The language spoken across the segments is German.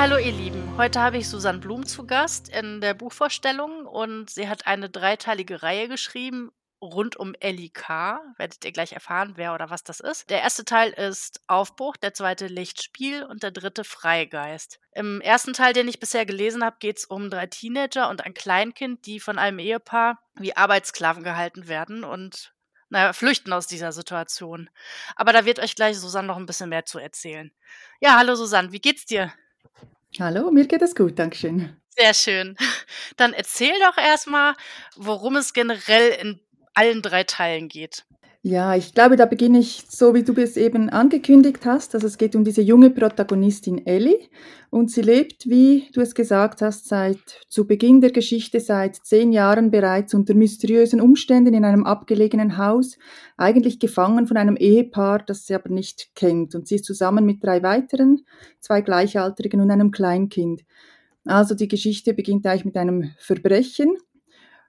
Hallo ihr Lieben. Heute habe ich Susanne Blum zu Gast in der Buchvorstellung und sie hat eine dreiteilige Reihe geschrieben rund um Ellie K. Werdet ihr gleich erfahren, wer oder was das ist. Der erste Teil ist Aufbruch, der zweite Lichtspiel und der dritte Freigeist. Im ersten Teil, den ich bisher gelesen habe, geht es um drei Teenager und ein Kleinkind, die von einem Ehepaar wie Arbeitssklaven gehalten werden und naja, flüchten aus dieser Situation. Aber da wird euch gleich Susanne noch ein bisschen mehr zu erzählen. Ja, hallo Susanne, wie geht's dir? Hallo, mir geht es gut, Dankeschön. Sehr schön. Dann erzähl doch erstmal, worum es generell in allen drei Teilen geht. Ja, ich glaube, da beginne ich so, wie du es eben angekündigt hast. Also es geht um diese junge Protagonistin Ellie und sie lebt, wie du es gesagt hast, seit zu Beginn der Geschichte seit zehn Jahren bereits unter mysteriösen Umständen in einem abgelegenen Haus, eigentlich gefangen von einem Ehepaar, das sie aber nicht kennt. Und sie ist zusammen mit drei weiteren, zwei Gleichaltrigen und einem Kleinkind. Also die Geschichte beginnt eigentlich mit einem Verbrechen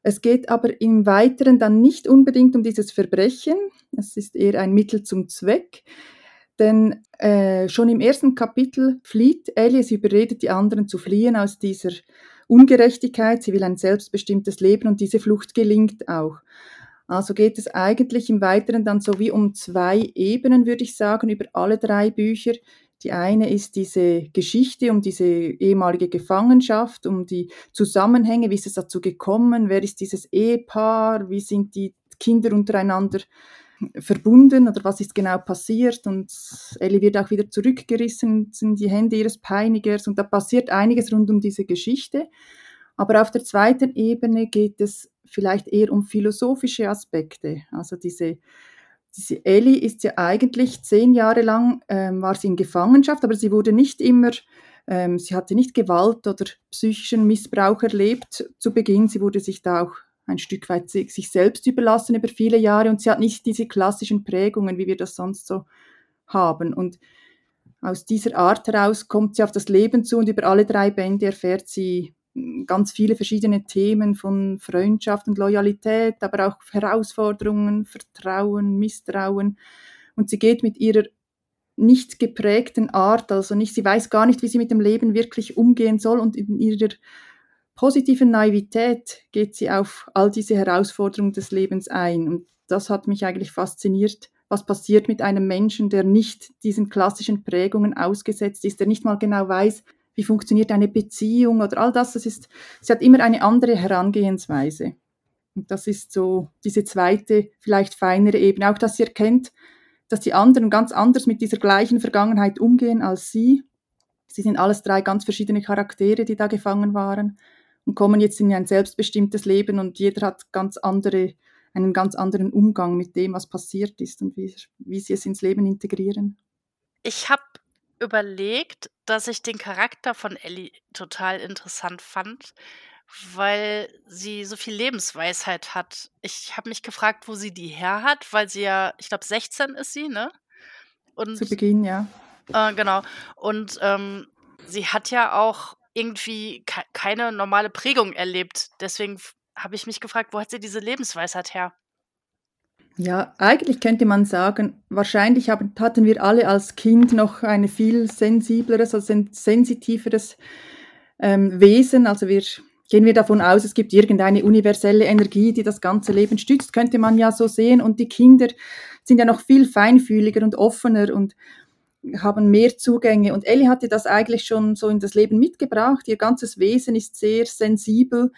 es geht aber im Weiteren dann nicht unbedingt um dieses Verbrechen, es ist eher ein Mittel zum Zweck, denn äh, schon im ersten Kapitel flieht sie überredet die anderen zu fliehen aus dieser Ungerechtigkeit, sie will ein selbstbestimmtes Leben und diese Flucht gelingt auch. Also geht es eigentlich im Weiteren dann so wie um zwei Ebenen, würde ich sagen, über alle drei Bücher. Die eine ist diese Geschichte um diese ehemalige Gefangenschaft, um die Zusammenhänge, wie ist es dazu gekommen, wer ist dieses Ehepaar, wie sind die Kinder untereinander verbunden oder was ist genau passiert und Ellie wird auch wieder zurückgerissen in die Hände ihres Peinigers und da passiert einiges rund um diese Geschichte. Aber auf der zweiten Ebene geht es vielleicht eher um philosophische Aspekte, also diese diese Ellie ist ja eigentlich zehn Jahre lang, ähm, war sie in Gefangenschaft, aber sie wurde nicht immer, ähm, sie hatte nicht Gewalt oder psychischen Missbrauch erlebt zu Beginn. Sie wurde sich da auch ein Stück weit sich selbst überlassen über viele Jahre und sie hat nicht diese klassischen Prägungen, wie wir das sonst so haben. Und aus dieser Art heraus kommt sie auf das Leben zu und über alle drei Bände erfährt sie ganz viele verschiedene Themen von Freundschaft und Loyalität, aber auch Herausforderungen, Vertrauen, Misstrauen. Und sie geht mit ihrer nicht geprägten Art, also nicht, sie weiß gar nicht, wie sie mit dem Leben wirklich umgehen soll und in ihrer positiven Naivität geht sie auf all diese Herausforderungen des Lebens ein. Und das hat mich eigentlich fasziniert, was passiert mit einem Menschen, der nicht diesen klassischen Prägungen ausgesetzt ist, der nicht mal genau weiß, wie funktioniert eine Beziehung oder all das. das ist, sie hat immer eine andere Herangehensweise. Und das ist so diese zweite, vielleicht feinere Ebene. Auch, dass sie erkennt, dass die anderen ganz anders mit dieser gleichen Vergangenheit umgehen als sie. Sie sind alles drei ganz verschiedene Charaktere, die da gefangen waren und kommen jetzt in ein selbstbestimmtes Leben und jeder hat ganz andere, einen ganz anderen Umgang mit dem, was passiert ist und wie, wie sie es ins Leben integrieren. Ich habe überlegt, dass ich den Charakter von Ellie total interessant fand, weil sie so viel Lebensweisheit hat. Ich habe mich gefragt, wo sie die her hat, weil sie ja, ich glaube, 16 ist sie, ne? Und, Zu Beginn, ja. Äh, genau. Und ähm, sie hat ja auch irgendwie ke keine normale Prägung erlebt. Deswegen habe ich mich gefragt, wo hat sie diese Lebensweisheit her? Ja, eigentlich könnte man sagen, wahrscheinlich haben, hatten wir alle als Kind noch ein viel sensibleres, also ein sensitiveres ähm, Wesen. Also wir gehen wir davon aus, es gibt irgendeine universelle Energie, die das ganze Leben stützt, könnte man ja so sehen. Und die Kinder sind ja noch viel feinfühliger und offener und haben mehr Zugänge. Und Ellie hatte das eigentlich schon so in das Leben mitgebracht. Ihr ganzes Wesen ist sehr sensibel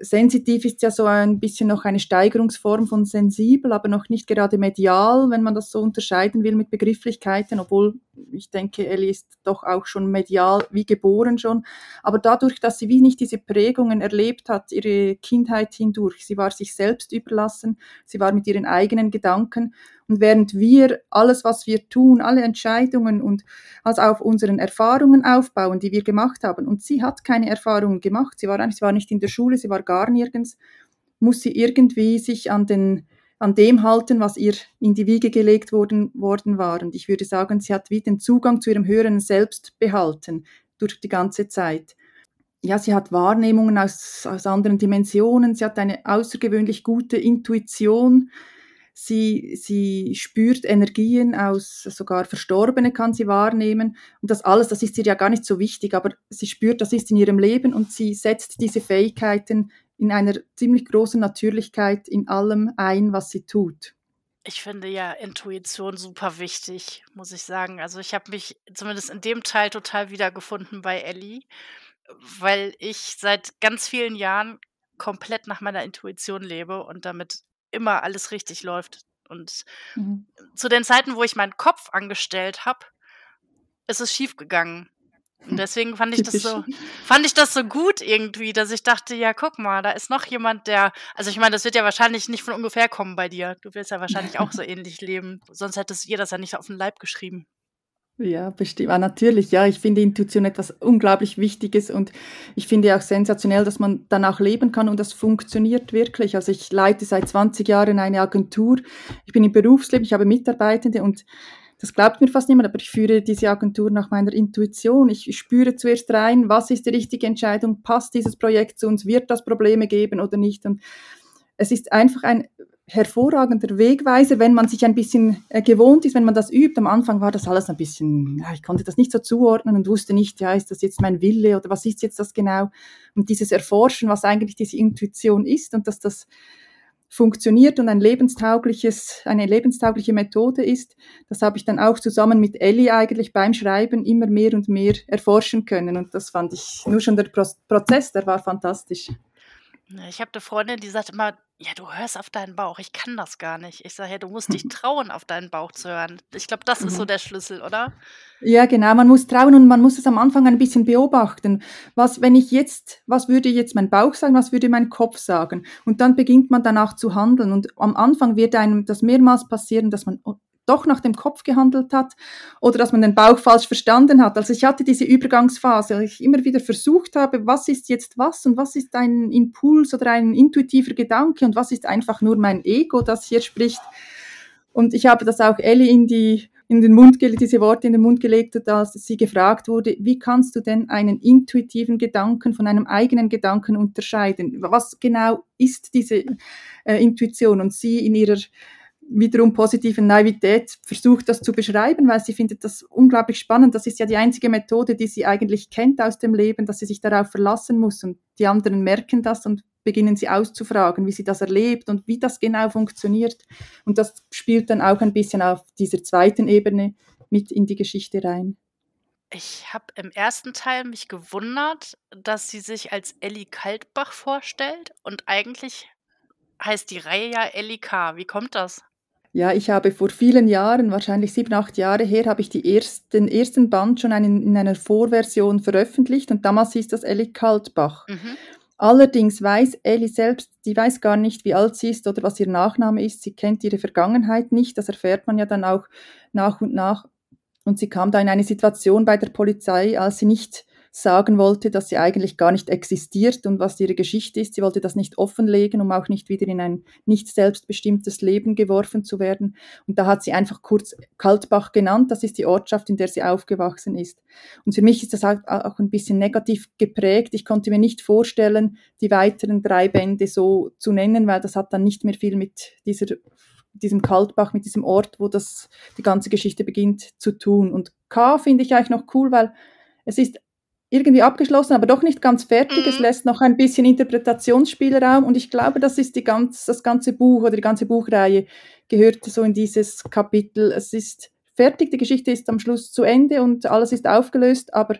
sensitiv ist ja so ein bisschen noch eine Steigerungsform von sensibel, aber noch nicht gerade medial, wenn man das so unterscheiden will mit Begrifflichkeiten, obwohl ich denke, Ellie ist doch auch schon medial wie geboren schon. Aber dadurch, dass sie wie nicht diese Prägungen erlebt hat, ihre Kindheit hindurch, sie war sich selbst überlassen, sie war mit ihren eigenen Gedanken und während wir alles, was wir tun, alle Entscheidungen und also auf unseren Erfahrungen aufbauen, die wir gemacht haben, und sie hat keine Erfahrungen gemacht, sie war sie war nicht in der Schule, sie war gar nirgends, muss sie irgendwie sich an den an dem halten, was ihr in die Wiege gelegt worden, worden war. Und ich würde sagen, sie hat wie den Zugang zu ihrem höheren Selbst behalten durch die ganze Zeit. Ja, sie hat Wahrnehmungen aus, aus anderen Dimensionen, sie hat eine außergewöhnlich gute Intuition, Sie, sie spürt Energien aus, sogar Verstorbene kann sie wahrnehmen. Und das alles, das ist ihr ja gar nicht so wichtig, aber sie spürt, das ist in ihrem Leben und sie setzt diese Fähigkeiten in einer ziemlich großen Natürlichkeit in allem ein, was sie tut. Ich finde ja Intuition super wichtig, muss ich sagen. Also ich habe mich zumindest in dem Teil total wiedergefunden bei Ellie, weil ich seit ganz vielen Jahren komplett nach meiner Intuition lebe und damit immer alles richtig läuft. Und mhm. zu den Zeiten, wo ich meinen Kopf angestellt habe, ist es schief gegangen. Und deswegen fand ich das so, fand ich das so gut irgendwie, dass ich dachte, ja, guck mal, da ist noch jemand, der, also ich meine, das wird ja wahrscheinlich nicht von ungefähr kommen bei dir. Du wirst ja wahrscheinlich auch so ähnlich leben. Sonst hättest ihr das ja nicht auf den Leib geschrieben. Ja, bestimmt. Ah, natürlich, ja. Ich finde Intuition etwas unglaublich Wichtiges und ich finde auch sensationell, dass man danach leben kann und das funktioniert wirklich. Also ich leite seit 20 Jahren eine Agentur. Ich bin im Berufsleben, ich habe Mitarbeitende und das glaubt mir fast niemand, aber ich führe diese Agentur nach meiner Intuition. Ich spüre zuerst rein, was ist die richtige Entscheidung, passt dieses Projekt zu uns, wird das Probleme geben oder nicht. Und es ist einfach ein hervorragender Wegweiser, wenn man sich ein bisschen äh, gewohnt ist, wenn man das übt. Am Anfang war das alles ein bisschen, ja, ich konnte das nicht so zuordnen und wusste nicht, ja, ist das jetzt mein Wille oder was ist jetzt das genau? Und dieses Erforschen, was eigentlich diese Intuition ist und dass das funktioniert und ein lebenstaugliches, eine lebenstaugliche Methode ist, das habe ich dann auch zusammen mit Ellie eigentlich beim Schreiben immer mehr und mehr erforschen können. Und das fand ich nur schon der Prozess, der war fantastisch. Ich habe eine Freundin, die sagt immer, ja, du hörst auf deinen Bauch. Ich kann das gar nicht. Ich sage, ja, du musst dich trauen, auf deinen Bauch zu hören. Ich glaube, das ist so mhm. der Schlüssel, oder? Ja, genau. Man muss trauen und man muss es am Anfang ein bisschen beobachten. Was, wenn ich jetzt, was würde jetzt mein Bauch sagen, was würde mein Kopf sagen? Und dann beginnt man danach zu handeln. Und am Anfang wird einem das mehrmals passieren, dass man doch nach dem Kopf gehandelt hat oder dass man den Bauch falsch verstanden hat. Also ich hatte diese Übergangsphase, ich immer wieder versucht habe, was ist jetzt was und was ist ein Impuls oder ein intuitiver Gedanke und was ist einfach nur mein Ego, das hier spricht. Und ich habe das auch Ellie in die in den Mund diese Worte in den Mund gelegt, als sie gefragt wurde, wie kannst du denn einen intuitiven Gedanken von einem eigenen Gedanken unterscheiden? Was genau ist diese äh, Intuition? Und sie in ihrer wiederum positiven Naivität versucht, das zu beschreiben, weil sie findet das unglaublich spannend. Das ist ja die einzige Methode, die sie eigentlich kennt aus dem Leben, dass sie sich darauf verlassen muss. Und die anderen merken das und beginnen sie auszufragen, wie sie das erlebt und wie das genau funktioniert. Und das spielt dann auch ein bisschen auf dieser zweiten Ebene mit in die Geschichte rein. Ich habe im ersten Teil mich gewundert, dass sie sich als Ellie Kaltbach vorstellt und eigentlich heißt die Reihe ja Ellie K. Wie kommt das? Ja, ich habe vor vielen Jahren, wahrscheinlich sieben, acht Jahre her, habe ich die ersten, den ersten Band schon einen, in einer Vorversion veröffentlicht und damals hieß das Ellie Kaltbach. Mhm. Allerdings weiß Ellie selbst, die weiß gar nicht, wie alt sie ist oder was ihr Nachname ist. Sie kennt ihre Vergangenheit nicht. Das erfährt man ja dann auch nach und nach. Und sie kam da in eine Situation bei der Polizei, als sie nicht sagen wollte, dass sie eigentlich gar nicht existiert und was ihre Geschichte ist. Sie wollte das nicht offenlegen, um auch nicht wieder in ein nicht selbstbestimmtes Leben geworfen zu werden. Und da hat sie einfach kurz Kaltbach genannt. Das ist die Ortschaft, in der sie aufgewachsen ist. Und für mich ist das auch ein bisschen negativ geprägt. Ich konnte mir nicht vorstellen, die weiteren drei Bände so zu nennen, weil das hat dann nicht mehr viel mit dieser diesem Kaltbach, mit diesem Ort, wo das die ganze Geschichte beginnt, zu tun. Und K finde ich eigentlich noch cool, weil es ist irgendwie abgeschlossen, aber doch nicht ganz fertig. Mhm. Es lässt noch ein bisschen Interpretationsspielraum und ich glaube, das ist die ganz, das ganze Buch oder die ganze Buchreihe gehört so in dieses Kapitel. Es ist fertig, die Geschichte ist am Schluss zu Ende und alles ist aufgelöst, aber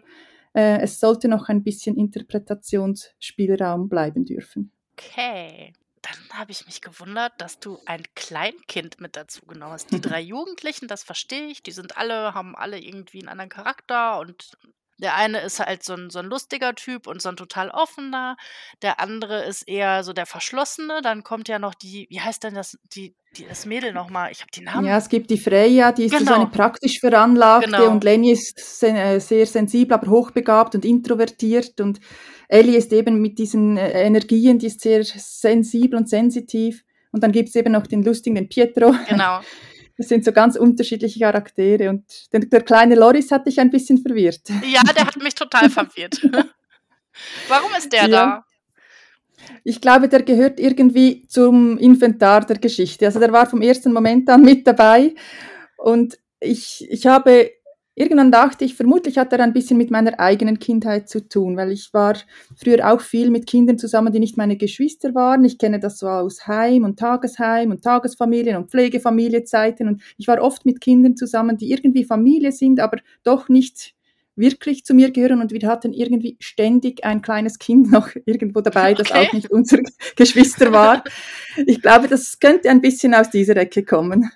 äh, es sollte noch ein bisschen Interpretationsspielraum bleiben dürfen. Okay. Dann habe ich mich gewundert, dass du ein Kleinkind mit dazu genommen hast. Die drei Jugendlichen, das verstehe ich, die sind alle, haben alle irgendwie einen anderen Charakter und der eine ist halt so ein so 'n lustiger Typ und so ein total offener. Der andere ist eher so der Verschlossene. Dann kommt ja noch die wie heißt denn das die die das Mädel noch mal? Ich habe die Namen Ja, es gibt die Freya, die ist so eine genau. praktisch Veranlagte Genau. und Lenny ist sen äh, sehr sensibel, aber hochbegabt und introvertiert und Ellie ist eben mit diesen, äh, Energien die ist sehr sensibel und sensitiv. Und dann gibt's eben noch den lustigen, den Pietro. Genau. Das sind so ganz unterschiedliche Charaktere und der, der kleine Loris hat dich ein bisschen verwirrt. Ja, der hat mich total verwirrt. Warum ist der ja. da? Ich glaube, der gehört irgendwie zum Inventar der Geschichte. Also der war vom ersten Moment an mit dabei. Und ich, ich habe irgendwann dachte ich, vermutlich hat er ein bisschen mit meiner eigenen Kindheit zu tun, weil ich war früher auch viel mit Kindern zusammen, die nicht meine Geschwister waren. Ich kenne das so aus Heim und Tagesheim und Tagesfamilien und Pflegefamiliezeiten und ich war oft mit Kindern zusammen, die irgendwie Familie sind, aber doch nicht wirklich zu mir gehören und wir hatten irgendwie ständig ein kleines Kind noch irgendwo dabei, das okay. auch nicht unser Geschwister war. Ich glaube, das könnte ein bisschen aus dieser Ecke kommen.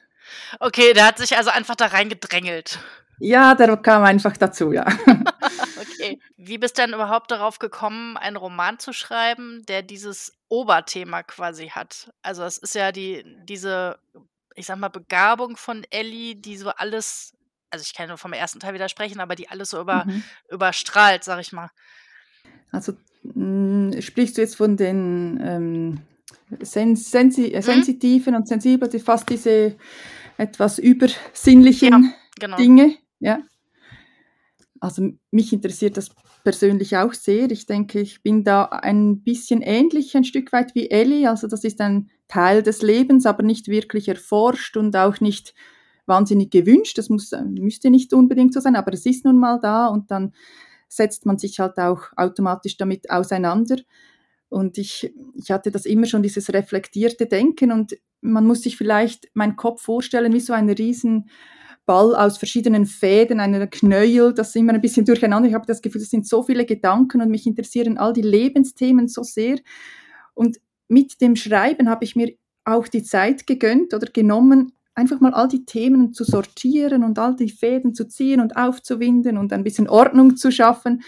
Okay, der hat sich also einfach da reingedrängelt. Ja, der kam einfach dazu, ja. okay. Wie bist du denn überhaupt darauf gekommen, einen Roman zu schreiben, der dieses Oberthema quasi hat? Also es ist ja die, diese, ich sag mal, Begabung von Ellie, die so alles, also ich kann nur vom ersten Teil widersprechen, aber die alles so über, mhm. überstrahlt, sag ich mal. Also mh, hm, sprichst du jetzt von den ähm, sens sensi mhm. sensitiven und sensiblen, fast diese etwas übersinnlichen ja, genau. Dinge? Ja. Also mich interessiert das persönlich auch sehr. Ich denke, ich bin da ein bisschen ähnlich, ein Stück weit wie Ellie. Also das ist ein Teil des Lebens, aber nicht wirklich erforscht und auch nicht wahnsinnig gewünscht. Das muss, müsste nicht unbedingt so sein, aber es ist nun mal da und dann setzt man sich halt auch automatisch damit auseinander. Und ich, ich hatte das immer schon, dieses reflektierte Denken und man muss sich vielleicht meinen Kopf vorstellen wie so ein riesen Ball aus verschiedenen Fäden, einer Knäuel, das ist immer ein bisschen durcheinander. Ich habe das Gefühl, es sind so viele Gedanken und mich interessieren all die Lebensthemen so sehr. Und mit dem Schreiben habe ich mir auch die Zeit gegönnt oder genommen, einfach mal all die Themen zu sortieren und all die Fäden zu ziehen und aufzuwinden und ein bisschen Ordnung zu schaffen.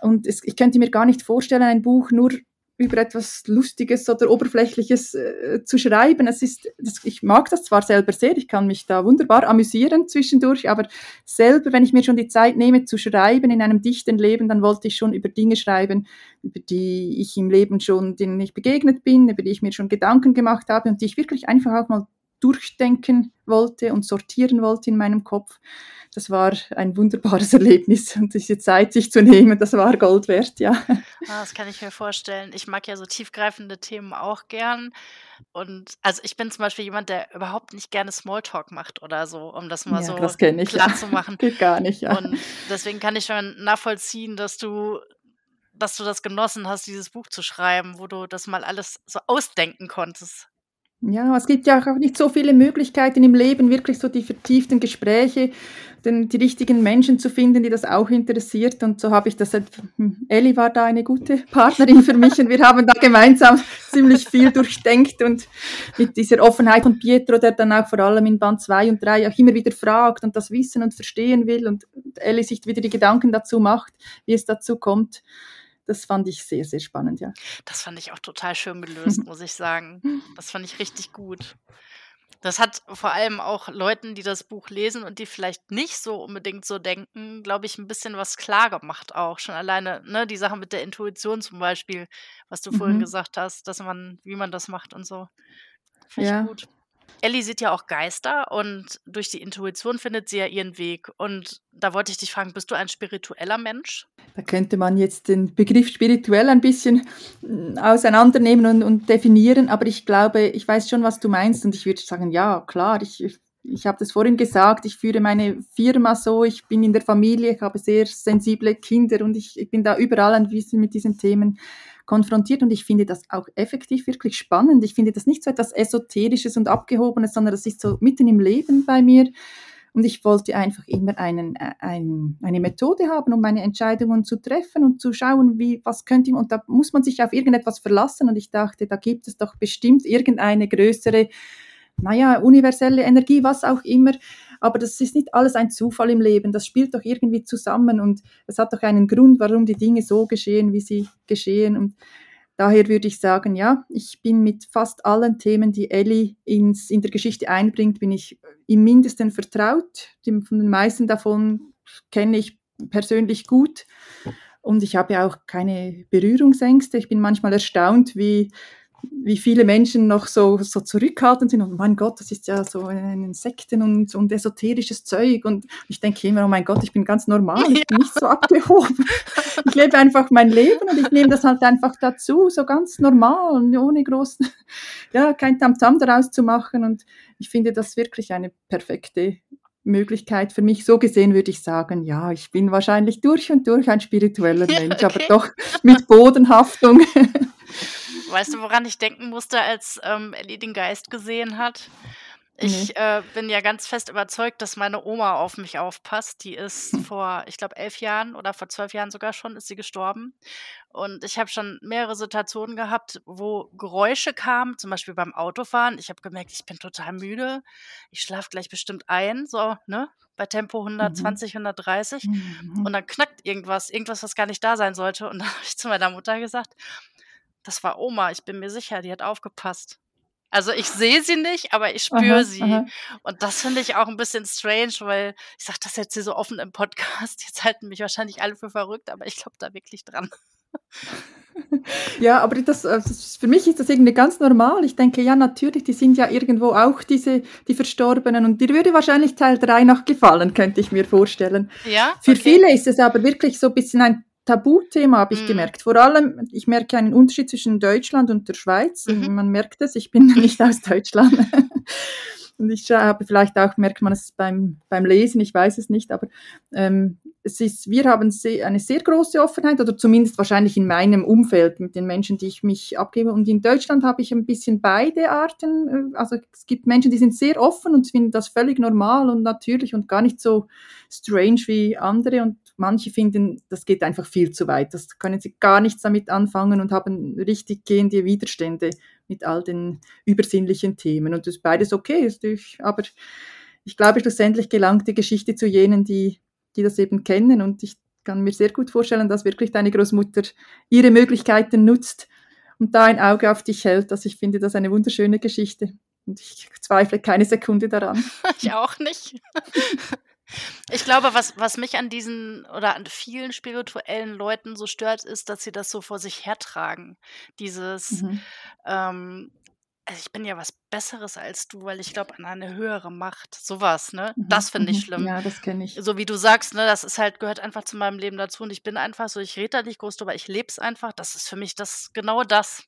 Und es, ich könnte mir gar nicht vorstellen, ein Buch nur über etwas Lustiges oder Oberflächliches äh, zu schreiben. Es ist, das, ich mag das zwar selber sehr, ich kann mich da wunderbar amüsieren zwischendurch, aber selber, wenn ich mir schon die Zeit nehme zu schreiben in einem dichten Leben, dann wollte ich schon über Dinge schreiben, über die ich im Leben schon, denen ich begegnet bin, über die ich mir schon Gedanken gemacht habe und die ich wirklich einfach auch mal durchdenken wollte und sortieren wollte in meinem Kopf. Das war ein wunderbares Erlebnis und diese Zeit sich zu nehmen, das war Gold wert, ja. Ah, das kann ich mir vorstellen. Ich mag ja so tiefgreifende Themen auch gern. Und also ich bin zum Beispiel jemand, der überhaupt nicht gerne Smalltalk macht oder so, um das mal ja, so das ich, klar ja. zu machen. Geht gar nicht, ja. Und deswegen kann ich schon nachvollziehen, dass du dass du das genossen hast, dieses Buch zu schreiben, wo du das mal alles so ausdenken konntest. Ja, es gibt ja auch nicht so viele Möglichkeiten im Leben, wirklich so die vertieften Gespräche, den, die richtigen Menschen zu finden, die das auch interessiert. Und so habe ich das. Halt, hm, Elli war da eine gute Partnerin für mich und wir haben da gemeinsam ziemlich viel durchdenkt und mit dieser Offenheit von Pietro, der dann auch vor allem in Band 2 und 3 auch immer wieder fragt und das wissen und verstehen will und Elli sich wieder die Gedanken dazu macht, wie es dazu kommt das fand ich sehr, sehr spannend, ja. Das fand ich auch total schön gelöst, muss ich sagen. Das fand ich richtig gut. Das hat vor allem auch Leuten, die das Buch lesen und die vielleicht nicht so unbedingt so denken, glaube ich, ein bisschen was klar gemacht auch. Schon alleine, ne, die Sache mit der Intuition zum Beispiel, was du mhm. vorhin gesagt hast, dass man, wie man das macht und so. Finde ja. ich gut. Ellie sieht ja auch Geister und durch die Intuition findet sie ja ihren Weg. Und da wollte ich dich fragen, bist du ein spiritueller Mensch? Da könnte man jetzt den Begriff spirituell ein bisschen hm, auseinandernehmen und, und definieren, aber ich glaube, ich weiß schon, was du meinst und ich würde sagen, ja, klar, ich, ich habe das vorhin gesagt, ich führe meine Firma so, ich bin in der Familie, ich habe sehr sensible Kinder und ich, ich bin da überall ein bisschen mit diesen Themen konfrontiert und ich finde das auch effektiv wirklich spannend. Ich finde das nicht so etwas Esoterisches und Abgehobenes, sondern das ist so mitten im Leben bei mir. Und ich wollte einfach immer einen, äh, ein, eine Methode haben, um meine Entscheidungen zu treffen und zu schauen, wie, was könnte ich, und da muss man sich auf irgendetwas verlassen. Und ich dachte, da gibt es doch bestimmt irgendeine größere, naja, universelle Energie, was auch immer, aber das ist nicht alles ein Zufall im Leben. Das spielt doch irgendwie zusammen und es hat doch einen Grund, warum die Dinge so geschehen, wie sie geschehen. Und daher würde ich sagen, ja, ich bin mit fast allen Themen, die Ellie ins, in der Geschichte einbringt, bin ich im Mindesten vertraut. Die, von den meisten davon kenne ich persönlich gut. Und ich habe auch keine Berührungsängste. Ich bin manchmal erstaunt, wie wie viele Menschen noch so, so zurückhaltend sind und mein Gott, das ist ja so ein Insekten und, und esoterisches Zeug und ich denke immer, oh mein Gott, ich bin ganz normal, ich bin nicht so abgehoben. Ich lebe einfach mein Leben und ich nehme das halt einfach dazu, so ganz normal und ohne großen, ja, kein Tamtam daraus zu machen und ich finde das wirklich eine perfekte Möglichkeit für mich. So gesehen würde ich sagen, ja, ich bin wahrscheinlich durch und durch ein spiritueller Mensch, okay. aber doch mit Bodenhaftung. Weißt du, woran ich denken musste, als ähm, Ellie den Geist gesehen hat? Ich mhm. äh, bin ja ganz fest überzeugt, dass meine Oma auf mich aufpasst. Die ist hm. vor, ich glaube, elf Jahren oder vor zwölf Jahren sogar schon, ist sie gestorben. Und ich habe schon mehrere Situationen gehabt, wo Geräusche kamen, zum Beispiel beim Autofahren. Ich habe gemerkt, ich bin total müde. Ich schlafe gleich bestimmt ein, so, ne? Bei Tempo 120, mhm. 130. Mhm. Und dann knackt irgendwas, irgendwas, was gar nicht da sein sollte. Und dann habe ich zu meiner Mutter gesagt, das war Oma, ich bin mir sicher, die hat aufgepasst. Also ich sehe sie nicht, aber ich spüre sie. Aha. Und das finde ich auch ein bisschen strange, weil ich sage das jetzt hier so offen im Podcast. Jetzt halten mich wahrscheinlich alle für verrückt, aber ich glaube da wirklich dran. Ja, aber das, äh, das, für mich ist das irgendwie ganz normal. Ich denke, ja, natürlich, die sind ja irgendwo auch diese, die Verstorbenen und dir würde wahrscheinlich Teil 3 noch gefallen, könnte ich mir vorstellen. Ja. Für okay. viele ist es aber wirklich so ein bisschen ein Tabuthema, habe ich mhm. gemerkt. Vor allem, ich merke einen Unterschied zwischen Deutschland und der Schweiz. Mhm. Man merkt es, ich bin nicht aus Deutschland. und ich habe vielleicht auch, merkt man es beim, beim Lesen, ich weiß es nicht, aber ähm, es ist, wir haben sehr, eine sehr große Offenheit, oder zumindest wahrscheinlich in meinem Umfeld mit den Menschen, die ich mich abgebe. Und in Deutschland habe ich ein bisschen beide Arten. Äh, also es gibt Menschen, die sind sehr offen und finden das völlig normal und natürlich und gar nicht so strange wie andere. Und manche finden, das geht einfach viel zu weit. Das können sie gar nichts damit anfangen und haben richtig gehende Widerstände mit all den übersinnlichen Themen. Und das ist beides okay. Aber ich glaube, schlussendlich gelangt die Geschichte zu jenen, die die das eben kennen. Und ich kann mir sehr gut vorstellen, dass wirklich deine Großmutter ihre Möglichkeiten nutzt und da ein Auge auf dich hält. Also ich finde das eine wunderschöne Geschichte. Und ich zweifle keine Sekunde daran. ich auch nicht. Ich glaube, was, was mich an diesen oder an vielen spirituellen Leuten so stört, ist, dass sie das so vor sich hertragen. Dieses, mhm. ähm, also ich bin ja was Besseres als du, weil ich glaube an eine höhere Macht. Sowas, ne? Mhm, das finde ich mhm. schlimm. Ja, das kenne ich. So wie du sagst, ne, das ist halt, gehört einfach zu meinem Leben dazu und ich bin einfach so, ich rede da nicht groß drüber, ich lebe es einfach. Das ist für mich das genau das.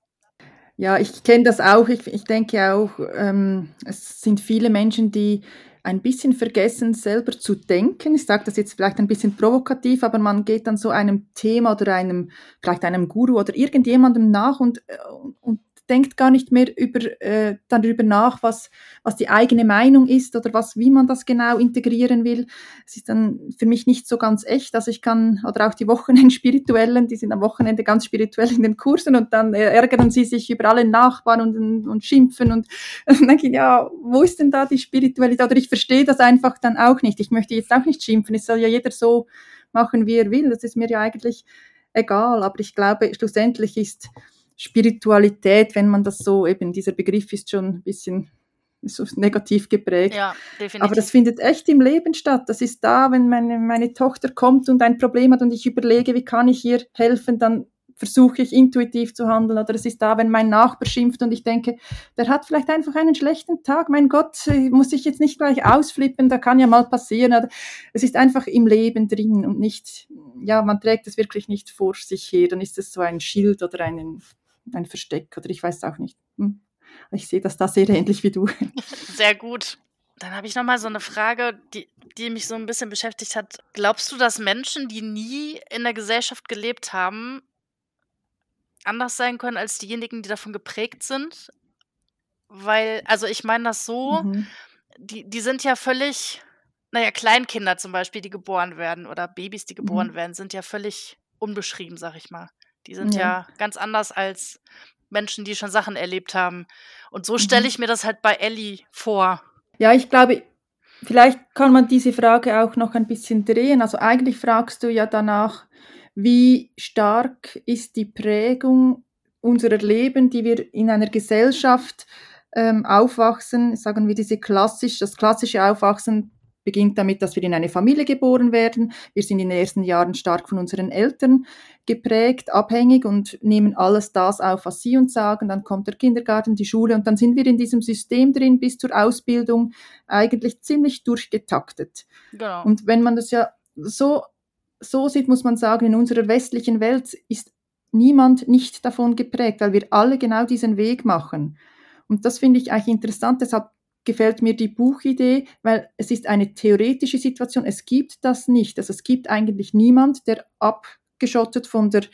Ja, ich kenne das auch. Ich, ich denke auch, ähm, es sind viele Menschen, die ein bisschen vergessen, selber zu denken. Ich sage das jetzt vielleicht ein bisschen provokativ, aber man geht dann so einem Thema oder einem, vielleicht einem Guru oder irgendjemandem nach und, äh, und denkt gar nicht mehr über, äh, darüber nach, was, was die eigene Meinung ist oder was, wie man das genau integrieren will. Es ist dann für mich nicht so ganz echt. Also ich kann, oder auch die Wochenend-Spirituellen, die sind am Wochenende ganz spirituell in den Kursen und dann äh, ärgern sie sich über alle Nachbarn und, und schimpfen und, und denke ja, wo ist denn da die Spiritualität? Oder ich verstehe das einfach dann auch nicht. Ich möchte jetzt auch nicht schimpfen. Es soll ja jeder so machen, wie er will. Das ist mir ja eigentlich egal. Aber ich glaube, schlussendlich ist Spiritualität, wenn man das so eben, dieser Begriff ist schon ein bisschen so negativ geprägt. Ja, definitiv. Aber das findet echt im Leben statt. Das ist da, wenn meine, meine Tochter kommt und ein Problem hat und ich überlege, wie kann ich ihr helfen, dann versuche ich intuitiv zu handeln. Oder es ist da, wenn mein Nachbar schimpft und ich denke, der hat vielleicht einfach einen schlechten Tag. Mein Gott, muss ich jetzt nicht gleich ausflippen, da kann ja mal passieren. Oder es ist einfach im Leben drin und nicht, ja, man trägt es wirklich nicht vor sich her. Dann ist es so ein Schild oder einen ein Versteck oder ich weiß auch nicht. Hm. Ich sehe das da sehr ähnlich wie du. Sehr gut. Dann habe ich noch mal so eine Frage, die, die mich so ein bisschen beschäftigt hat. Glaubst du, dass Menschen, die nie in der Gesellschaft gelebt haben, anders sein können als diejenigen, die davon geprägt sind? Weil, also ich meine das so, mhm. die, die sind ja völlig, naja, Kleinkinder zum Beispiel, die geboren werden oder Babys, die geboren mhm. werden, sind ja völlig unbeschrieben, sag ich mal. Die sind ja. ja ganz anders als Menschen, die schon Sachen erlebt haben. Und so stelle mhm. ich mir das halt bei Ellie vor. Ja, ich glaube, vielleicht kann man diese Frage auch noch ein bisschen drehen. Also eigentlich fragst du ja danach, wie stark ist die Prägung unserer Leben, die wir in einer Gesellschaft ähm, aufwachsen, sagen wir diese klassisch, das klassische Aufwachsen beginnt damit, dass wir in eine Familie geboren werden. Wir sind in den ersten Jahren stark von unseren Eltern geprägt, abhängig und nehmen alles das auf, was sie uns sagen. Dann kommt der Kindergarten, die Schule und dann sind wir in diesem System drin bis zur Ausbildung eigentlich ziemlich durchgetaktet. Genau. Und wenn man das ja so, so sieht, muss man sagen, in unserer westlichen Welt ist niemand nicht davon geprägt, weil wir alle genau diesen Weg machen. Und das finde ich eigentlich interessant. Deshalb gefällt mir die Buchidee, weil es ist eine theoretische Situation. Es gibt das nicht. Also es gibt eigentlich niemand, der abgeschottet von der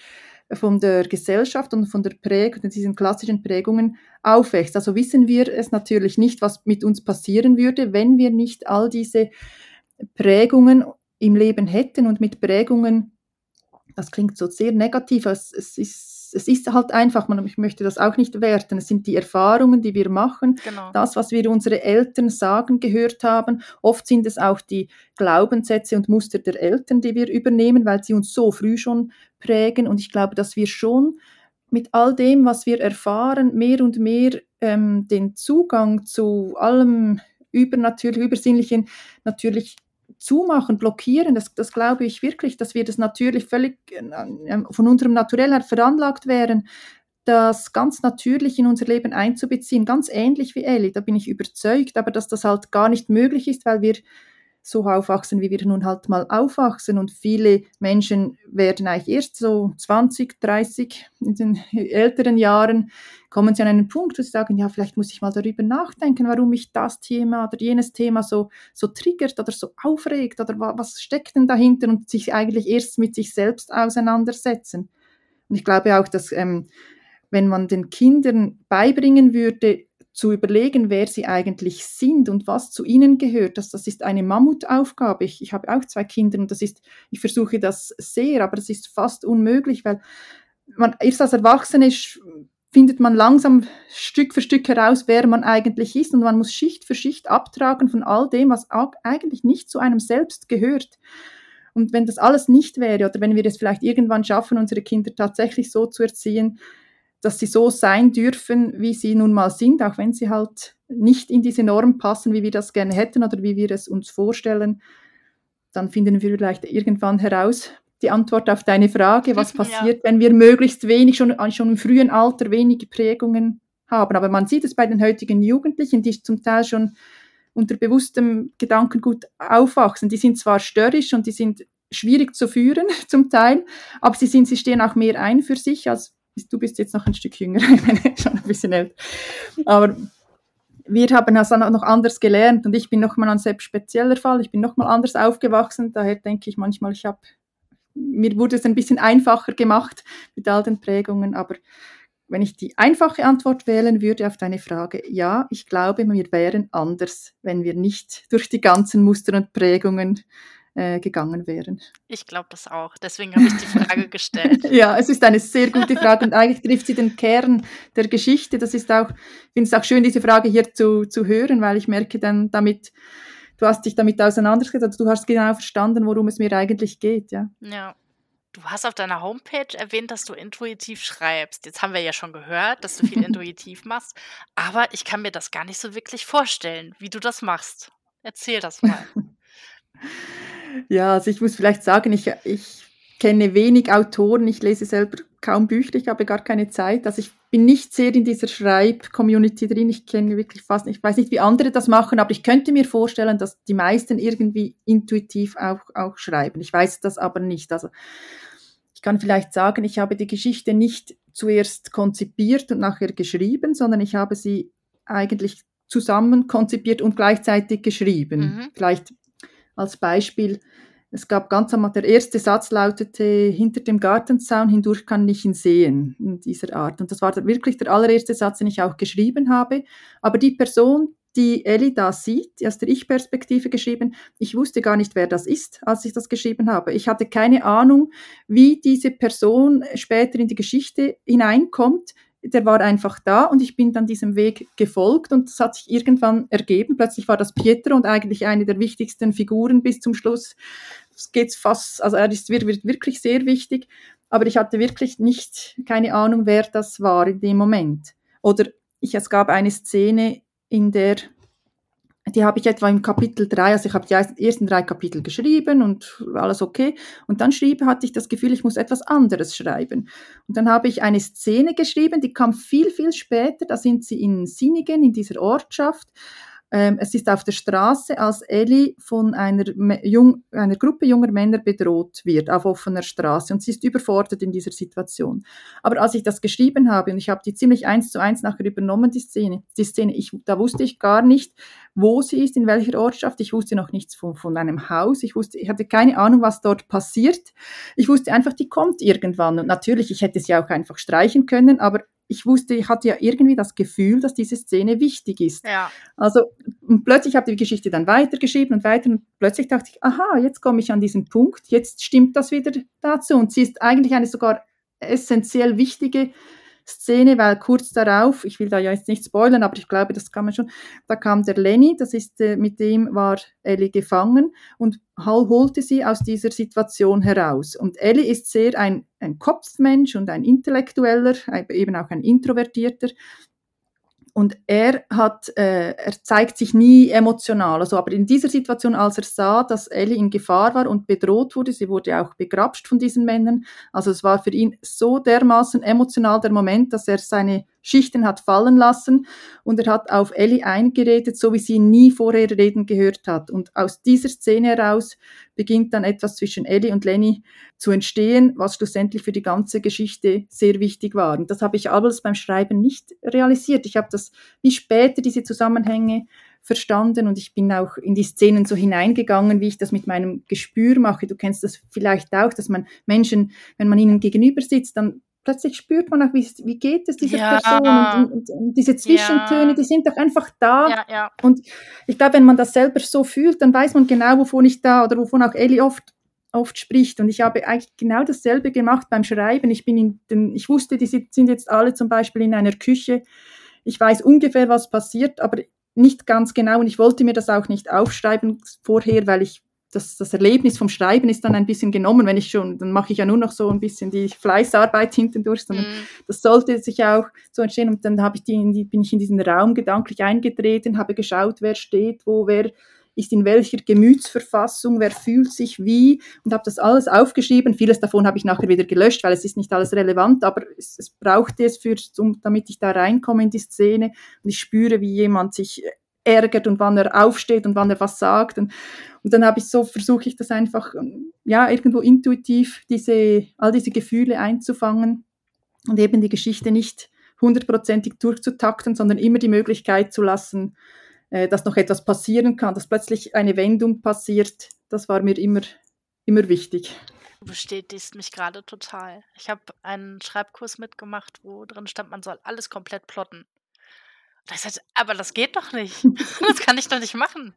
von der Gesellschaft und von der Prägung, diesen klassischen Prägungen aufwächst. Also wissen wir es natürlich nicht, was mit uns passieren würde, wenn wir nicht all diese Prägungen im Leben hätten und mit Prägungen, das klingt so sehr negativ, es, es ist es ist halt einfach, man, ich möchte das auch nicht werten, es sind die Erfahrungen, die wir machen, genau. das, was wir unsere Eltern sagen, gehört haben. Oft sind es auch die Glaubenssätze und Muster der Eltern, die wir übernehmen, weil sie uns so früh schon prägen. Und ich glaube, dass wir schon mit all dem, was wir erfahren, mehr und mehr ähm, den Zugang zu allem Übernatürlichen, Übersinnlichen natürlich zumachen, blockieren, das, das glaube ich wirklich, dass wir das natürlich völlig äh, von unserem Naturell her veranlagt wären, das ganz natürlich in unser Leben einzubeziehen, ganz ähnlich wie Ellie, da bin ich überzeugt, aber dass das halt gar nicht möglich ist, weil wir so aufwachsen, wie wir nun halt mal aufwachsen. Und viele Menschen werden eigentlich erst so 20, 30, in den älteren Jahren, kommen sie an einen Punkt, wo sie sagen, ja, vielleicht muss ich mal darüber nachdenken, warum mich das Thema oder jenes Thema so, so triggert oder so aufregt oder was steckt denn dahinter und sich eigentlich erst mit sich selbst auseinandersetzen. Und ich glaube auch, dass ähm, wenn man den Kindern beibringen würde, zu überlegen, wer sie eigentlich sind und was zu ihnen gehört, das, das ist eine Mammutaufgabe. Ich, ich habe auch zwei Kinder und das ist, ich versuche das sehr, aber das ist fast unmöglich, weil man erst als Erwachsene findet man langsam Stück für Stück heraus, wer man eigentlich ist und man muss Schicht für Schicht abtragen von all dem, was eigentlich nicht zu einem selbst gehört. Und wenn das alles nicht wäre oder wenn wir es vielleicht irgendwann schaffen, unsere Kinder tatsächlich so zu erziehen, dass sie so sein dürfen, wie sie nun mal sind, auch wenn sie halt nicht in diese Norm passen, wie wir das gerne hätten oder wie wir es uns vorstellen, dann finden wir vielleicht irgendwann heraus die Antwort auf deine Frage, was passiert, ja. wenn wir möglichst wenig, schon, schon im frühen Alter wenige Prägungen haben. Aber man sieht es bei den heutigen Jugendlichen, die zum Teil schon unter bewusstem Gedankengut aufwachsen. Die sind zwar störrisch und die sind schwierig zu führen zum Teil, aber sie, sind, sie stehen auch mehr ein für sich als du bist jetzt noch ein Stück jünger, ich bin schon ein bisschen älter. Aber wir haben also noch anders gelernt und ich bin nochmal ein selbst spezieller Fall. Ich bin nochmal anders aufgewachsen. Daher denke ich manchmal, ich habe, mir wurde es ein bisschen einfacher gemacht mit all den Prägungen. Aber wenn ich die einfache Antwort wählen würde auf deine Frage, ja, ich glaube, wir wären anders, wenn wir nicht durch die ganzen Muster und Prägungen äh, gegangen wären. Ich glaube das auch. Deswegen habe ich die Frage gestellt. ja, es ist eine sehr gute Frage und eigentlich trifft sie den Kern der Geschichte. Das ist auch, ich finde es auch schön, diese Frage hier zu, zu hören, weil ich merke dann damit, du hast dich damit auseinandergesetzt, also du hast genau verstanden, worum es mir eigentlich geht, ja. Ja. Du hast auf deiner Homepage erwähnt, dass du intuitiv schreibst. Jetzt haben wir ja schon gehört, dass du viel intuitiv machst, aber ich kann mir das gar nicht so wirklich vorstellen, wie du das machst. Erzähl das mal. Ja, also ich muss vielleicht sagen, ich, ich kenne wenig Autoren, ich lese selber kaum Bücher, ich habe gar keine Zeit. Also ich bin nicht sehr in dieser Schreib-Community drin. Ich kenne wirklich fast ich weiß nicht, wie andere das machen, aber ich könnte mir vorstellen, dass die meisten irgendwie intuitiv auch, auch schreiben. Ich weiß das aber nicht. Also ich kann vielleicht sagen, ich habe die Geschichte nicht zuerst konzipiert und nachher geschrieben, sondern ich habe sie eigentlich zusammen konzipiert und gleichzeitig geschrieben. Mhm. Vielleicht als Beispiel, es gab ganz einmal, der erste Satz lautete, hinter dem Gartenzaun hindurch kann ich ihn sehen, in dieser Art. Und das war wirklich der allererste Satz, den ich auch geschrieben habe. Aber die Person, die Ellie da sieht, aus der Ich-Perspektive geschrieben, ich wusste gar nicht, wer das ist, als ich das geschrieben habe. Ich hatte keine Ahnung, wie diese Person später in die Geschichte hineinkommt, der war einfach da und ich bin dann diesem Weg gefolgt und das hat sich irgendwann ergeben. Plötzlich war das Pietro und eigentlich eine der wichtigsten Figuren bis zum Schluss. Es geht fast, also er ist, wird, wirklich sehr wichtig, aber ich hatte wirklich nicht, keine Ahnung, wer das war in dem Moment. Oder ich, es gab eine Szene, in der die habe ich etwa im Kapitel drei, also ich habe die ersten drei Kapitel geschrieben und alles okay. Und dann schrieb, hatte ich das Gefühl, ich muss etwas anderes schreiben. Und dann habe ich eine Szene geschrieben, die kam viel, viel später. Da sind sie in Sinigen, in dieser Ortschaft. Ähm, es ist auf der Straße, als Ellie von einer, Jung, einer Gruppe junger Männer bedroht wird, auf offener Straße. Und sie ist überfordert in dieser Situation. Aber als ich das geschrieben habe, und ich habe die ziemlich eins zu eins nachher übernommen, die Szene, die Szene ich, da wusste ich gar nicht, wo sie ist, in welcher Ortschaft. Ich wusste noch nichts von, von einem Haus. Ich wusste, ich hatte keine Ahnung, was dort passiert. Ich wusste einfach, die kommt irgendwann. Und natürlich, ich hätte sie auch einfach streichen können, aber ich wusste, ich hatte ja irgendwie das Gefühl, dass diese Szene wichtig ist. Ja. Also plötzlich habe ich die Geschichte dann weitergeschrieben und weiter und plötzlich dachte ich, aha, jetzt komme ich an diesen Punkt, jetzt stimmt das wieder dazu und sie ist eigentlich eine sogar essentiell wichtige Szene, weil kurz darauf, ich will da ja jetzt nicht spoilern, aber ich glaube, das kann man schon, da kam der Lenny, das ist, äh, mit dem war Ellie gefangen und Hall holte sie aus dieser Situation heraus. Und Ellie ist sehr ein, ein Kopfmensch und ein Intellektueller, eben auch ein Introvertierter und er hat, äh, er zeigt sich nie emotional. Also, aber in dieser Situation, als er sah, dass Ellie in Gefahr war und bedroht wurde, sie wurde auch begrapscht von diesen Männern. Also es war für ihn so dermaßen emotional der Moment, dass er seine Schichten hat fallen lassen und er hat auf Ellie eingeredet, so wie sie nie vorher reden gehört hat. Und aus dieser Szene heraus beginnt dann etwas zwischen Ellie und Lenny zu entstehen, was schlussendlich für die ganze Geschichte sehr wichtig war. Und das habe ich alles beim Schreiben nicht realisiert. Ich habe das wie später diese Zusammenhänge verstanden und ich bin auch in die Szenen so hineingegangen, wie ich das mit meinem Gespür mache. Du kennst das vielleicht auch, dass man Menschen, wenn man ihnen gegenüber sitzt, dann plötzlich spürt man auch, wie, wie geht es dieser ja. Person und, und, und, diese Zwischentöne, ja. die sind doch einfach da. Ja. Und ich glaube, wenn man das selber so fühlt, dann weiß man genau, wovon ich da oder wovon auch Ellie oft oft spricht. Und ich habe eigentlich genau dasselbe gemacht beim Schreiben. Ich bin in den, ich wusste, die sind jetzt alle zum Beispiel in einer Küche. Ich weiß ungefähr, was passiert, aber nicht ganz genau. Und ich wollte mir das auch nicht aufschreiben vorher, weil ich das, das Erlebnis vom Schreiben ist dann ein bisschen genommen, wenn ich schon, dann mache ich ja nur noch so ein bisschen die Fleißarbeit hintendurch, sondern mm. das sollte sich auch so entstehen. Und dann habe ich die, bin ich in diesen Raum gedanklich eingetreten, habe geschaut, wer steht, wo, wer ist in welcher Gemütsverfassung, wer fühlt sich wie und habe das alles aufgeschrieben. Vieles davon habe ich nachher wieder gelöscht, weil es ist nicht alles relevant, aber es, es brauchte es, für, um, damit ich da reinkomme in die Szene und ich spüre, wie jemand sich ärgert und wann er aufsteht und wann er was sagt. Und, und dann habe ich so, versuche ich das einfach, ähm, ja, irgendwo intuitiv, diese, all diese Gefühle einzufangen und eben die Geschichte nicht hundertprozentig durchzutakten, sondern immer die Möglichkeit zu lassen, äh, dass noch etwas passieren kann, dass plötzlich eine Wendung passiert. Das war mir immer, immer wichtig. Du bestätigst mich gerade total. Ich habe einen Schreibkurs mitgemacht, wo drin stand, man soll alles komplett plotten. Das heißt, aber das geht doch nicht. Das kann ich doch nicht machen.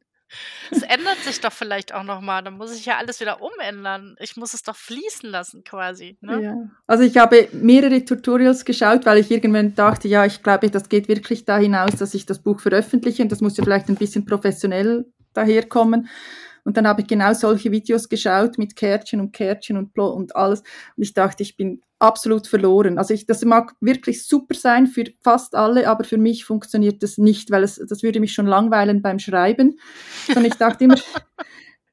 Es ändert sich doch vielleicht auch nochmal. Dann muss ich ja alles wieder umändern. Ich muss es doch fließen lassen quasi. Ne? Ja. Also ich habe mehrere Tutorials geschaut, weil ich irgendwann dachte, ja, ich glaube, das geht wirklich da hinaus, dass ich das Buch veröffentliche und das muss ja vielleicht ein bisschen professionell daherkommen. Und dann habe ich genau solche Videos geschaut mit Kärtchen und Kärtchen und, und alles. Und ich dachte, ich bin absolut verloren. Also ich, das mag wirklich super sein für fast alle, aber für mich funktioniert das nicht, weil es, das würde mich schon langweilen beim Schreiben. Und ich dachte immer,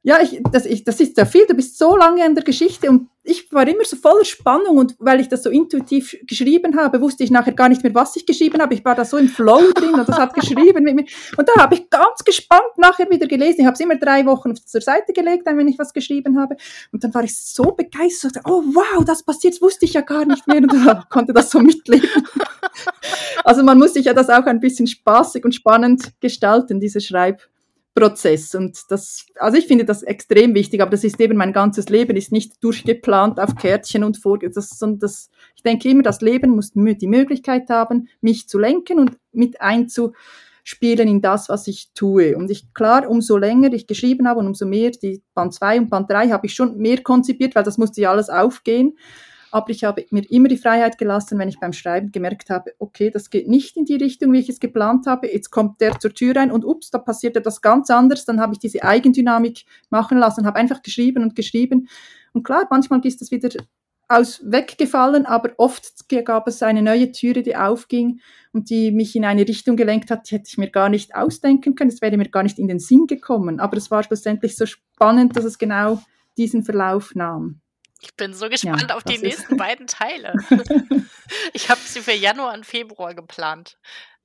ja, ich, das, ich, das ist ja viel, du bist so lange in der Geschichte und ich war immer so voller Spannung und weil ich das so intuitiv geschrieben habe, wusste ich nachher gar nicht mehr, was ich geschrieben habe. Ich war da so im Flow drin und das hat geschrieben mit mir. Und da habe ich ganz gespannt nachher wieder gelesen. Ich habe es immer drei Wochen zur Seite gelegt, wenn ich was geschrieben habe. Und dann war ich so begeistert. Oh wow, das passiert, das wusste ich ja gar nicht mehr und konnte das so mitleben. Also man muss sich ja das auch ein bisschen spaßig und spannend gestalten, diese Schreib Prozess. Und das, also ich finde das extrem wichtig, aber das ist eben mein ganzes Leben, ist nicht durchgeplant auf Kärtchen und vor, das, sondern das, ich denke immer, das Leben muss die Möglichkeit haben, mich zu lenken und mit einzuspielen in das, was ich tue. Und ich, klar, umso länger ich geschrieben habe und umso mehr, die Band 2 und Band 3 habe ich schon mehr konzipiert, weil das musste ja alles aufgehen aber ich habe mir immer die Freiheit gelassen, wenn ich beim Schreiben gemerkt habe, okay, das geht nicht in die Richtung, wie ich es geplant habe, jetzt kommt der zur Tür rein und ups, da passiert etwas ganz anderes, dann habe ich diese Eigendynamik machen lassen, habe einfach geschrieben und geschrieben und klar, manchmal ist das wieder aus weggefallen, aber oft gab es eine neue Türe, die aufging und die mich in eine Richtung gelenkt hat, die hätte ich mir gar nicht ausdenken können, es wäre mir gar nicht in den Sinn gekommen. Aber es war schlussendlich so spannend, dass es genau diesen Verlauf nahm. Ich bin so gespannt ja, auf die nächsten beiden Teile. ich habe sie für Januar und Februar geplant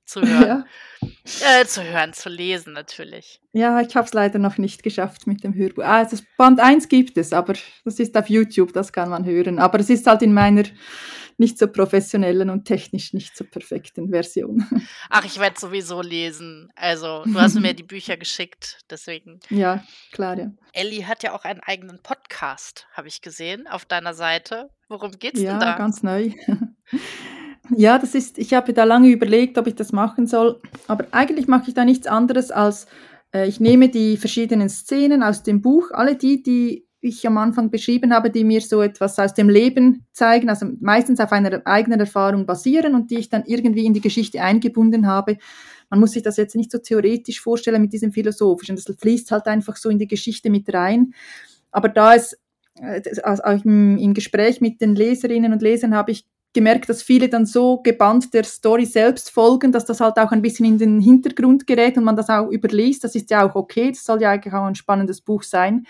zu hören. Ja. Äh, zu hören, zu lesen natürlich. Ja, ich habe es leider noch nicht geschafft mit dem Hörbuch. Ah, das Band 1 gibt es, aber das ist auf YouTube, das kann man hören. Aber es ist halt in meiner nicht so professionellen und technisch nicht so perfekten Version. Ach, ich werde sowieso lesen. Also, du hast mir die Bücher geschickt, deswegen. Ja, klar, ja. Ellie hat ja auch einen eigenen Podcast, habe ich gesehen, auf deiner Seite. Worum geht's ja, denn da? Ja, ganz neu. Ja, das ist, ich habe da lange überlegt, ob ich das machen soll, aber eigentlich mache ich da nichts anderes als, äh, ich nehme die verschiedenen Szenen aus dem Buch, alle die, die ich am Anfang beschrieben habe, die mir so etwas aus dem Leben zeigen, also meistens auf einer eigenen Erfahrung basieren und die ich dann irgendwie in die Geschichte eingebunden habe. Man muss sich das jetzt nicht so theoretisch vorstellen mit diesem philosophischen, das fließt halt einfach so in die Geschichte mit rein. Aber da es also auch im, im Gespräch mit den Leserinnen und Lesern habe ich gemerkt, dass viele dann so gebannt der Story selbst folgen, dass das halt auch ein bisschen in den Hintergrund gerät und man das auch überliest. Das ist ja auch okay, das soll ja eigentlich auch ein spannendes Buch sein.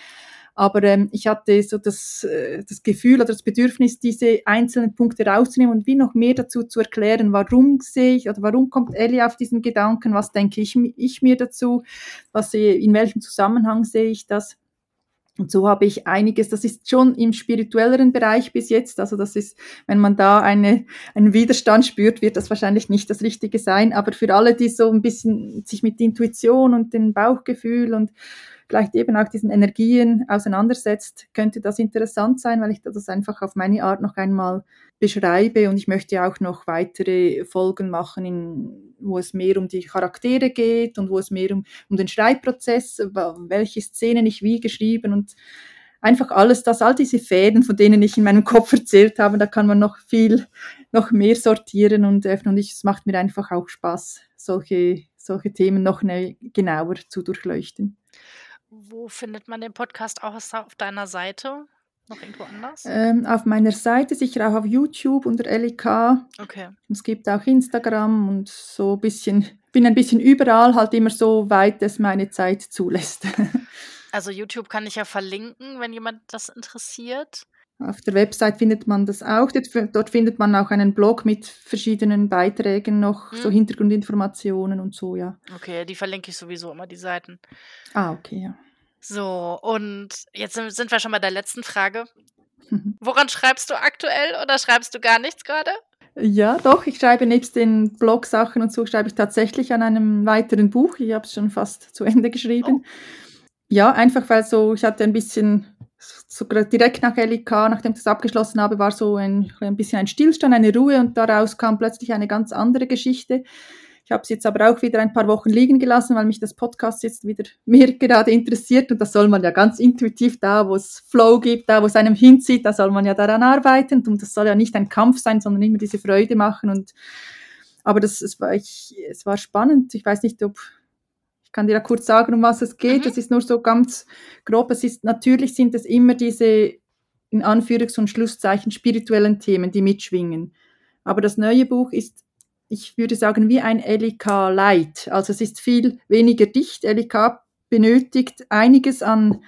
Aber ähm, ich hatte so das, äh, das Gefühl oder das Bedürfnis, diese einzelnen Punkte rauszunehmen und wie noch mehr dazu zu erklären, warum sehe ich oder warum kommt Ellie auf diesen Gedanken, was denke ich, ich mir dazu, was, in welchem Zusammenhang sehe ich das. Und so habe ich einiges, das ist schon im spirituelleren Bereich bis jetzt, also das ist, wenn man da eine, einen Widerstand spürt, wird das wahrscheinlich nicht das Richtige sein, aber für alle, die so ein bisschen sich mit Intuition und dem Bauchgefühl und vielleicht eben auch diesen Energien auseinandersetzt, könnte das interessant sein, weil ich das einfach auf meine Art noch einmal beschreibe. Und ich möchte auch noch weitere Folgen machen, in, wo es mehr um die Charaktere geht und wo es mehr um, um den Schreibprozess, welche Szenen ich wie geschrieben und einfach alles das, all diese Fäden, von denen ich in meinem Kopf erzählt habe, da kann man noch viel, noch mehr sortieren und öffnen und ich, es macht mir einfach auch Spaß, solche, solche Themen noch genauer zu durchleuchten. Wo findet man den Podcast auch auf deiner Seite? Noch irgendwo anders? Ähm, auf meiner Seite, sicher auch auf YouTube unter LEK. Okay. Es gibt auch Instagram und so ein bisschen, bin ein bisschen überall, halt immer so weit es meine Zeit zulässt. Also YouTube kann ich ja verlinken, wenn jemand das interessiert. Auf der Website findet man das auch. Dort findet man auch einen Blog mit verschiedenen Beiträgen noch, hm. so Hintergrundinformationen und so, ja. Okay, die verlinke ich sowieso immer, die Seiten. Ah, okay, ja. So, und jetzt sind wir schon bei der letzten Frage. Woran schreibst du aktuell oder schreibst du gar nichts gerade? Ja, doch, ich schreibe nebst den Blog-Sachen und so, schreibe ich tatsächlich an einem weiteren Buch. Ich habe es schon fast zu Ende geschrieben. Oh. Ja, einfach weil so, ich hatte ein bisschen so direkt nach LIK, nachdem ich das abgeschlossen habe, war so ein, ein bisschen ein Stillstand, eine Ruhe und daraus kam plötzlich eine ganz andere Geschichte. Ich habe es jetzt aber auch wieder ein paar Wochen liegen gelassen, weil mich das Podcast jetzt wieder mehr gerade interessiert und das soll man ja ganz intuitiv da, wo es Flow gibt, da, wo es einem hinzieht, da soll man ja daran arbeiten und das soll ja nicht ein Kampf sein, sondern immer diese Freude machen und aber das, es war, ich, es war spannend. Ich weiß nicht, ob ich kann dir ja kurz sagen, um was es geht. Mhm. Es ist nur so ganz grob. Es ist, natürlich sind es immer diese, in Anführungs- und Schlusszeichen, spirituellen Themen, die mitschwingen. Aber das neue Buch ist, ich würde sagen, wie ein LIK Light. Also es ist viel weniger dicht. LIK benötigt einiges an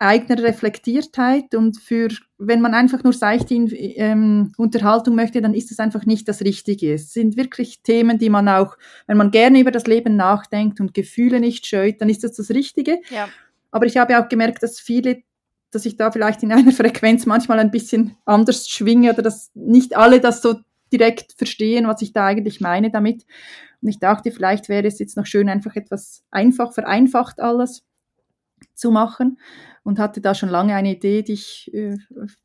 eigener Reflektiertheit und für, wenn man einfach nur seichte ähm, Unterhaltung möchte, dann ist das einfach nicht das Richtige. Es sind wirklich Themen, die man auch, wenn man gerne über das Leben nachdenkt und Gefühle nicht scheut, dann ist das das Richtige. Ja. Aber ich habe auch gemerkt, dass viele, dass ich da vielleicht in einer Frequenz manchmal ein bisschen anders schwinge oder dass nicht alle das so direkt verstehen, was ich da eigentlich meine damit. Und ich dachte, vielleicht wäre es jetzt noch schön, einfach etwas einfach, vereinfacht alles zu machen und hatte da schon lange eine Idee, die ich äh,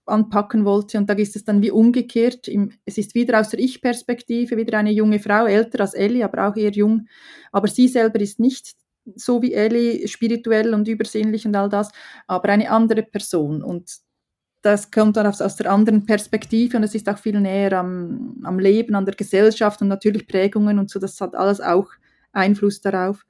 anpacken wollte. Und da ist es dann wie umgekehrt. Im, es ist wieder aus der Ich-Perspektive, wieder eine junge Frau, älter als Ellie, aber auch eher jung. Aber sie selber ist nicht so wie Ellie, spirituell und übersinnlich und all das, aber eine andere Person. Und das kommt dann aus, aus der anderen Perspektive und es ist auch viel näher am, am Leben, an der Gesellschaft und natürlich Prägungen und so. Das hat alles auch Einfluss darauf.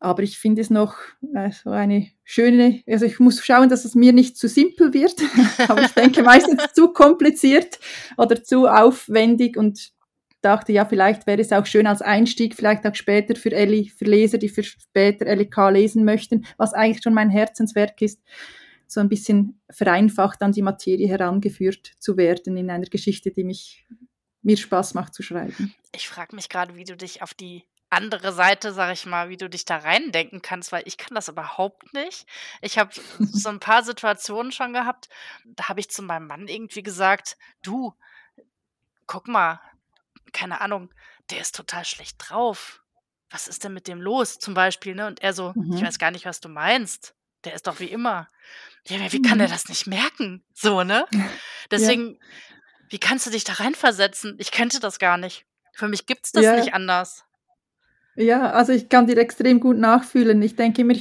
aber ich finde es noch äh, so eine schöne, also ich muss schauen, dass es mir nicht zu simpel wird, aber ich denke meistens zu kompliziert oder zu aufwendig und dachte, ja, vielleicht wäre es auch schön als Einstieg, vielleicht auch später für Ellie, für Leser, die für später LK lesen möchten, was eigentlich schon mein Herzenswerk ist, so ein bisschen vereinfacht an die Materie herangeführt zu werden in einer Geschichte, die mich mir Spaß macht zu schreiben. Ich frage mich gerade, wie du dich auf die andere Seite, sag ich mal, wie du dich da reindenken kannst, weil ich kann das überhaupt nicht. Ich habe so ein paar Situationen schon gehabt, da habe ich zu meinem Mann irgendwie gesagt, du, guck mal, keine Ahnung, der ist total schlecht drauf. Was ist denn mit dem los? Zum Beispiel, ne? Und er so, mhm. ich weiß gar nicht, was du meinst. Der ist doch wie immer. Ja, wie kann mhm. der das nicht merken? So, ne? Deswegen, ja. wie kannst du dich da reinversetzen? Ich könnte das gar nicht. Für mich gibt es das ja. nicht anders. Ja, also ich kann dir extrem gut nachfühlen. Ich denke immer,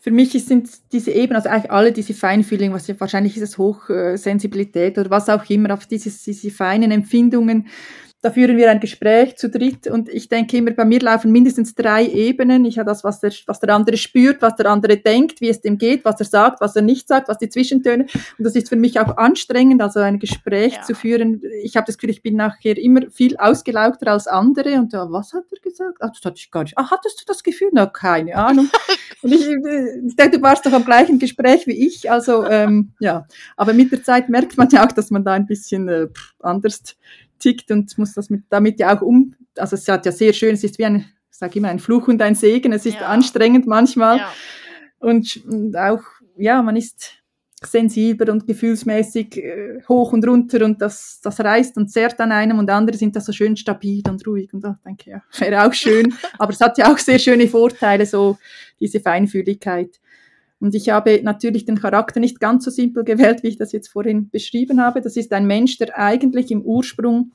für mich sind diese Ebenen, also eigentlich alle diese Feinfühlung, was ja, wahrscheinlich ist es Hochsensibilität oder was auch immer, auf dieses, diese feinen Empfindungen, da führen wir ein Gespräch zu dritt und ich denke immer, bei mir laufen mindestens drei Ebenen. Ich habe das, was der, was der andere spürt, was der andere denkt, wie es dem geht, was er sagt, was er nicht sagt, was die Zwischentöne. Und das ist für mich auch anstrengend, also ein Gespräch ja. zu führen. Ich habe das Gefühl, ich bin nachher immer viel ausgelaugter als andere. Und da, was hat er gesagt? Ach, das hatte ich gar nicht. Ah, hattest du das Gefühl? Na, keine Ahnung. und ich, ich denke, du warst doch am gleichen Gespräch wie ich. Also, ähm, ja. Aber mit der Zeit merkt man ja auch, dass man da ein bisschen äh, anders tickt und muss das mit, damit ja auch um, also es hat ja sehr schön, es ist wie ein, ich sage immer, ein Fluch und ein Segen, es ist ja. anstrengend manchmal ja. und, und, auch, ja, man ist sensibler und gefühlsmäßig äh, hoch und runter und das, das reißt und zerrt an einem und andere sind da so schön stabil und ruhig und da denke ich, ja, wäre auch schön, aber es hat ja auch sehr schöne Vorteile, so diese Feinfühligkeit. Und ich habe natürlich den Charakter nicht ganz so simpel gewählt, wie ich das jetzt vorhin beschrieben habe. Das ist ein Mensch, der eigentlich im Ursprung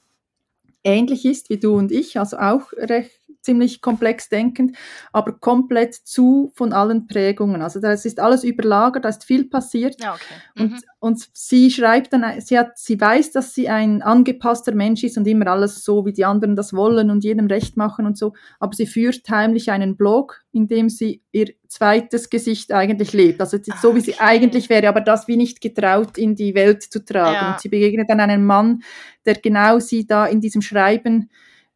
ähnlich ist wie du und ich, also auch recht ziemlich komplex denkend, aber komplett zu von allen Prägungen. Also das ist alles überlagert, da ist viel passiert. Ja, okay. mhm. und, und sie schreibt dann, sie, hat, sie weiß, dass sie ein angepasster Mensch ist und immer alles so, wie die anderen das wollen und jedem recht machen und so, aber sie führt heimlich einen Blog, in dem sie ihr zweites Gesicht eigentlich lebt. Also ah, so, wie sie eigentlich wäre, aber das wie nicht getraut in die Welt zu tragen. Ja. Und sie begegnet dann einem Mann, der genau sie da in diesem Schreiben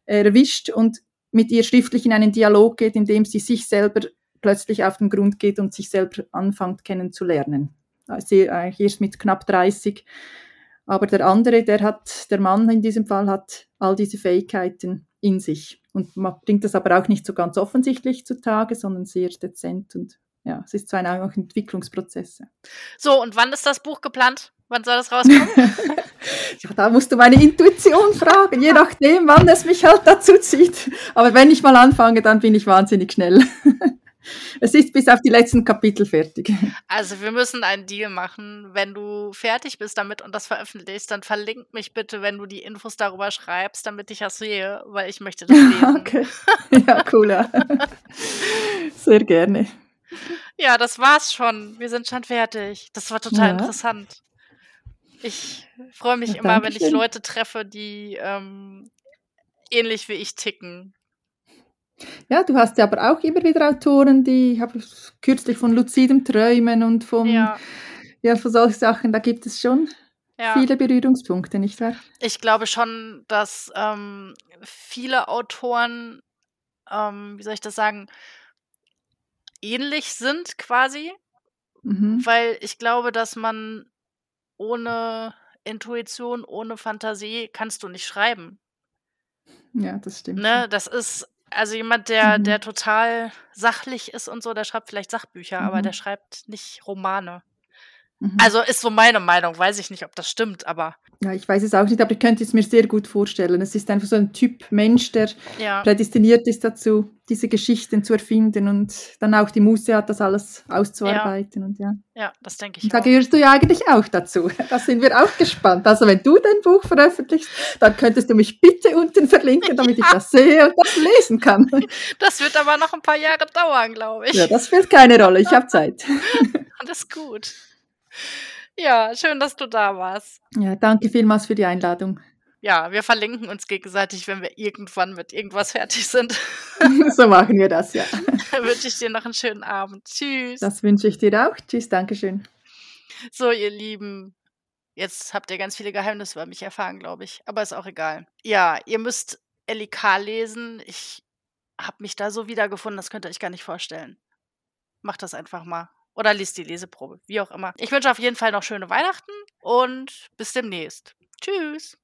erwischt und mit ihr schriftlich in einen Dialog geht, in dem sie sich selber plötzlich auf den Grund geht und sich selber anfängt kennenzulernen. Sie eigentlich erst mit knapp 30. Aber der andere, der hat, der Mann in diesem Fall hat all diese Fähigkeiten in sich. Und man bringt das aber auch nicht so ganz offensichtlich zutage, sondern sehr dezent und ja, es ist so ein auch Entwicklungsprozesse. So, und wann ist das Buch geplant? Wann soll das rauskommen? ja, da musst du meine Intuition fragen, je nachdem, wann es mich halt dazu zieht. Aber wenn ich mal anfange, dann bin ich wahnsinnig schnell. es ist bis auf die letzten Kapitel fertig. Also wir müssen einen Deal machen. Wenn du fertig bist damit und das veröffentlichst, dann verlink mich bitte, wenn du die Infos darüber schreibst, damit ich das sehe, weil ich möchte das lesen. okay. Ja, cooler. Sehr gerne. Ja, das war's schon. Wir sind schon fertig. Das war total ja. interessant. Ich freue mich ja, immer, wenn ich Leute treffe, die ähm, ähnlich wie ich ticken. Ja, du hast ja aber auch immer wieder Autoren, die, ich habe kürzlich von luzidem Träumen und von, ja. ja, von solchen Sachen, da gibt es schon ja. viele Berührungspunkte, nicht wahr? Ich glaube schon, dass ähm, viele Autoren, ähm, wie soll ich das sagen, ähnlich sind quasi, mhm. weil ich glaube, dass man ohne Intuition, ohne Fantasie kannst du nicht schreiben. Ja, das stimmt. Ne, das ist also jemand, der, mhm. der total sachlich ist und so, der schreibt vielleicht Sachbücher, mhm. aber der schreibt nicht Romane. Mhm. Also ist so meine Meinung, weiß ich nicht, ob das stimmt, aber ja, ich weiß es auch nicht, aber ich könnte es mir sehr gut vorstellen. Es ist einfach so ein Typ Mensch, der ja. prädestiniert ist dazu, diese Geschichten zu erfinden und dann auch die Muße hat, das alles auszuarbeiten. Ja, und ja. ja das denke ich. Und da gehörst du ja eigentlich auch dazu. Da sind wir auch gespannt. Also wenn du dein Buch veröffentlichst, dann könntest du mich bitte unten verlinken, damit ja. ich das sehe und das lesen kann. Das wird aber noch ein paar Jahre dauern, glaube ich. Ja, das spielt keine Rolle. Ich habe Zeit. Alles gut. Ja, schön, dass du da warst. Ja, danke vielmals für die Einladung. ja, wir verlinken uns gegenseitig, wenn wir irgendwann mit irgendwas fertig sind. so machen wir das, ja. Dann wünsche ich dir noch einen schönen Abend. Tschüss. Das wünsche ich dir auch. Tschüss, Dankeschön. So, ihr Lieben, jetzt habt ihr ganz viele Geheimnisse über mich erfahren, glaube ich. Aber ist auch egal. Ja, ihr müsst LIK lesen. Ich habe mich da so wiedergefunden, das könnt ihr euch gar nicht vorstellen. Macht das einfach mal. Oder liest die Leseprobe, wie auch immer. Ich wünsche auf jeden Fall noch schöne Weihnachten und bis demnächst. Tschüss.